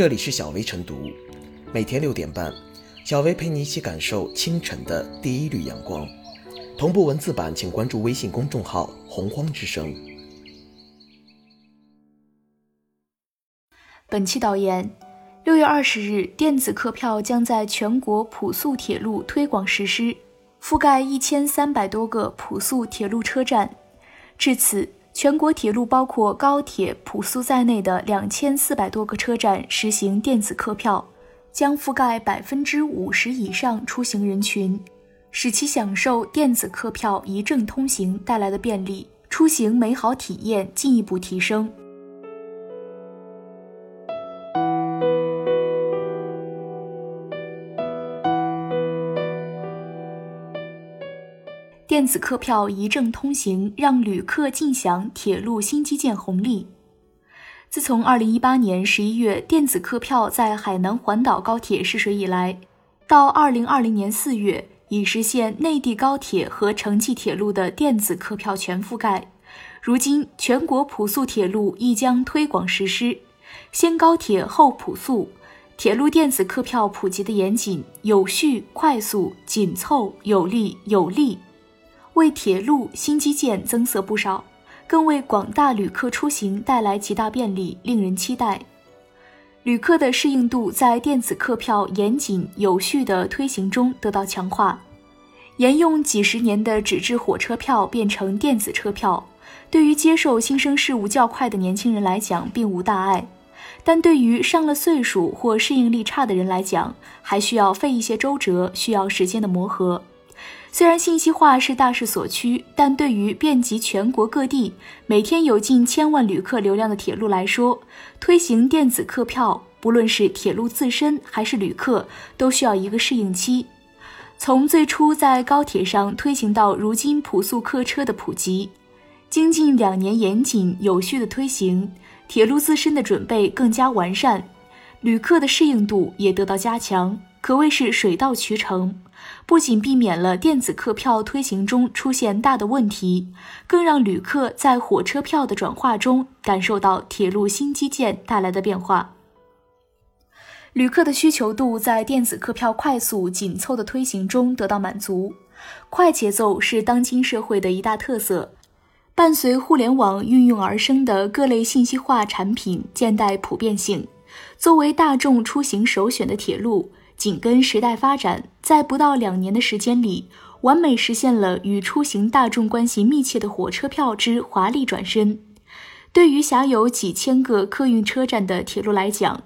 这里是小薇晨读，每天六点半，小薇陪你一起感受清晨的第一缕阳光。同步文字版，请关注微信公众号“洪荒之声”。本期导言：六月二十日，电子客票将在全国普速铁路推广实施，覆盖一千三百多个普速铁路车站。至此，全国铁路包括高铁、普速在内的两千四百多个车站实行电子客票，将覆盖百分之五十以上出行人群。使其享受电子客票一证通行带来的便利，出行美好体验进一步提升。电子客票一证通行，让旅客尽享铁路新基建红利。自从二零一八年十一月电子客票在海南环岛高铁试水以来，到二零二零年四月。已实现内地高铁和城际铁路的电子客票全覆盖。如今，全国普速铁路亦将推广实施，先高铁后普速，铁路电子客票普及的严谨、有序、快速、紧凑、有力、有利，为铁路新基建增色不少，更为广大旅客出行带来极大便利，令人期待。旅客的适应度在电子客票严谨有序的推行中得到强化。沿用几十年的纸质火车票变成电子车票，对于接受新生事物较快的年轻人来讲并无大碍，但对于上了岁数或适应力差的人来讲，还需要费一些周折，需要时间的磨合。虽然信息化是大势所趋，但对于遍及全国各地、每天有近千万旅客流量的铁路来说，推行电子客票，不论是铁路自身还是旅客，都需要一个适应期。从最初在高铁上推行到如今普速客车的普及，经近两年严谨有序的推行，铁路自身的准备更加完善，旅客的适应度也得到加强，可谓是水到渠成。不仅避免了电子客票推行中出现大的问题，更让旅客在火车票的转化中感受到铁路新基建带来的变化。旅客的需求度在电子客票快速紧凑的推行中得到满足，快节奏是当今社会的一大特色。伴随互联网运用而生的各类信息化产品渐带普遍性，作为大众出行首选的铁路。紧跟时代发展，在不到两年的时间里，完美实现了与出行大众关系密切的火车票之华丽转身。对于辖有几千个客运车站的铁路来讲，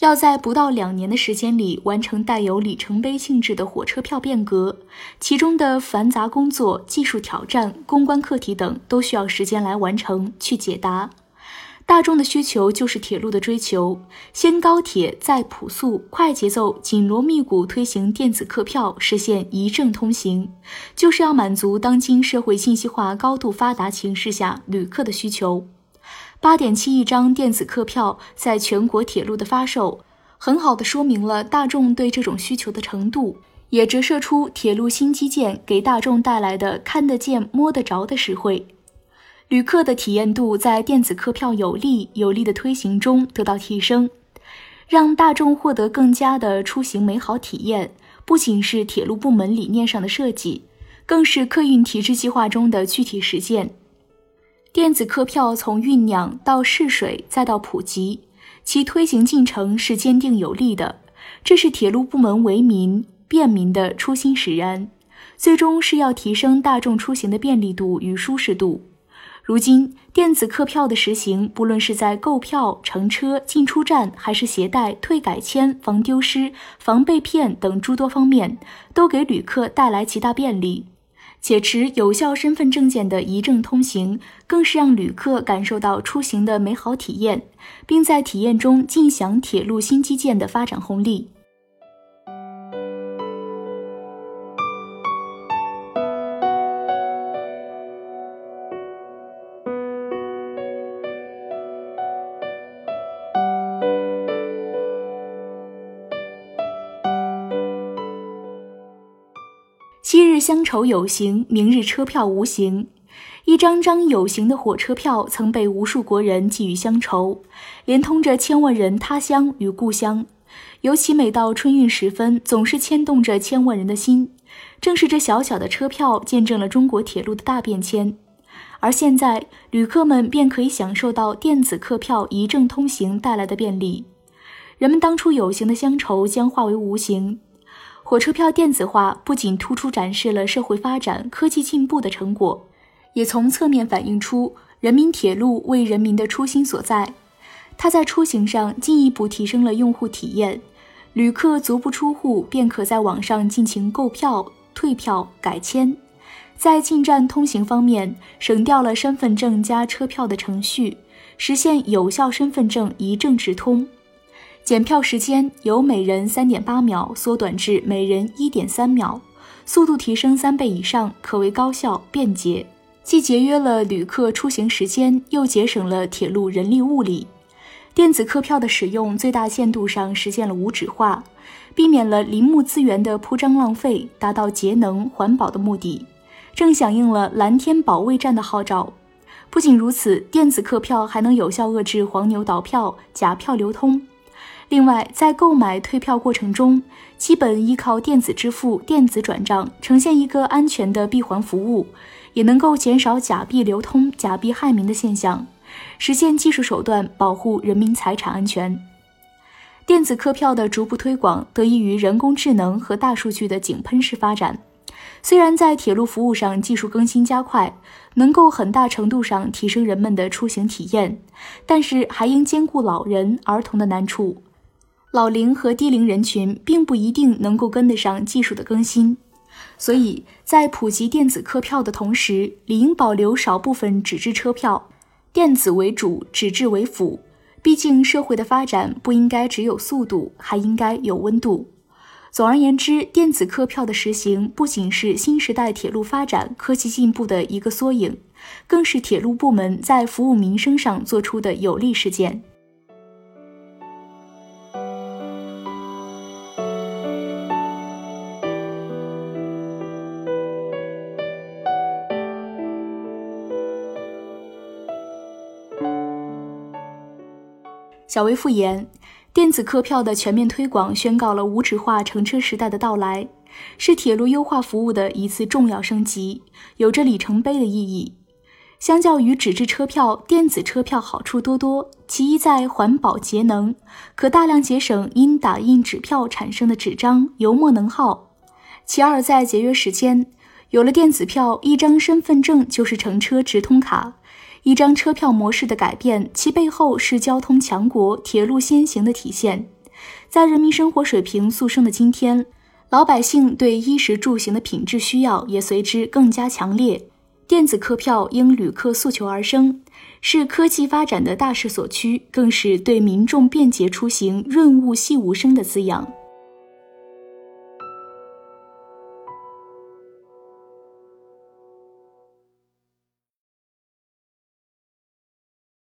要在不到两年的时间里完成带有里程碑性质的火车票变革，其中的繁杂工作、技术挑战、公关课题等，都需要时间来完成去解答。大众的需求就是铁路的追求，先高铁再普速，快节奏、紧锣密鼓推行电子客票，实现一证通行，就是要满足当今社会信息化高度发达形势下旅客的需求。八点七亿张电子客票在全国铁路的发售，很好的说明了大众对这种需求的程度，也折射出铁路新基建给大众带来的看得见、摸得着的实惠。旅客的体验度在电子客票有利有利的推行中得到提升，让大众获得更加的出行美好体验，不仅是铁路部门理念上的设计，更是客运体制计划中的具体实践。电子客票从酝酿到试水再到普及，其推行进程是坚定有力的，这是铁路部门为民便民的初心使然，最终是要提升大众出行的便利度与舒适度。如今，电子客票的实行，不论是在购票、乘车、进出站，还是携带、退改签、防丢失、防被骗等诸多方面，都给旅客带来极大便利。且持有效身份证件的一证通行，更是让旅客感受到出行的美好体验，并在体验中尽享铁路新基建的发展红利。乡愁有形，明日车票无形。一张张有形的火车票曾被无数国人寄予乡愁，连通着千万人他乡与故乡。尤其每到春运时分，总是牵动着千万人的心。正是这小小的车票，见证了中国铁路的大变迁。而现在，旅客们便可以享受到电子客票一证通行带来的便利。人们当初有形的乡愁将化为无形。火车票电子化不仅突出展示了社会发展、科技进步的成果，也从侧面反映出人民铁路为人民的初心所在。它在出行上进一步提升了用户体验，旅客足不出户便可在网上进行购票、退票、改签。在进站通行方面，省掉了身份证加车票的程序，实现有效身份证一证直通。检票时间由每人三点八秒缩短至每人一点三秒，速度提升三倍以上，可谓高效便捷，既节约了旅客出行时间，又节省了铁路人力物力。电子客票的使用最大限度上实现了无纸化，避免了林木资源的铺张浪费，达到节能环保的目的。正响应了蓝天保卫战的号召。不仅如此，电子客票还能有效遏制黄牛倒票、假票流通。另外，在购买退票过程中，基本依靠电子支付、电子转账，呈现一个安全的闭环服务，也能够减少假币流通、假币害民的现象，实现技术手段保护人民财产安全。电子客票的逐步推广，得益于人工智能和大数据的井喷式发展。虽然在铁路服务上技术更新加快，能够很大程度上提升人们的出行体验，但是还应兼顾老人、儿童的难处。老龄和低龄人群并不一定能够跟得上技术的更新，所以在普及电子客票的同时，理应保留少部分纸质车票，电子为主，纸质为辅。毕竟社会的发展不应该只有速度，还应该有温度。总而言之，电子客票的实行不仅是新时代铁路发展科技进步的一个缩影，更是铁路部门在服务民生上做出的有力实践。小微复言。电子客票的全面推广，宣告了无纸化乘车时代的到来，是铁路优化服务的一次重要升级，有着里程碑的意义。相较于纸质车票，电子车票好处多多。其一在环保节能，可大量节省因打印纸票产生的纸张、油墨能耗；其二在节约时间，有了电子票，一张身份证就是乘车直通卡。一张车票模式的改变，其背后是交通强国、铁路先行的体现。在人民生活水平速升的今天，老百姓对衣食住行的品质需要也随之更加强烈。电子客票因旅客诉求而生，是科技发展的大势所趋，更是对民众便捷出行、润物细无声的滋养。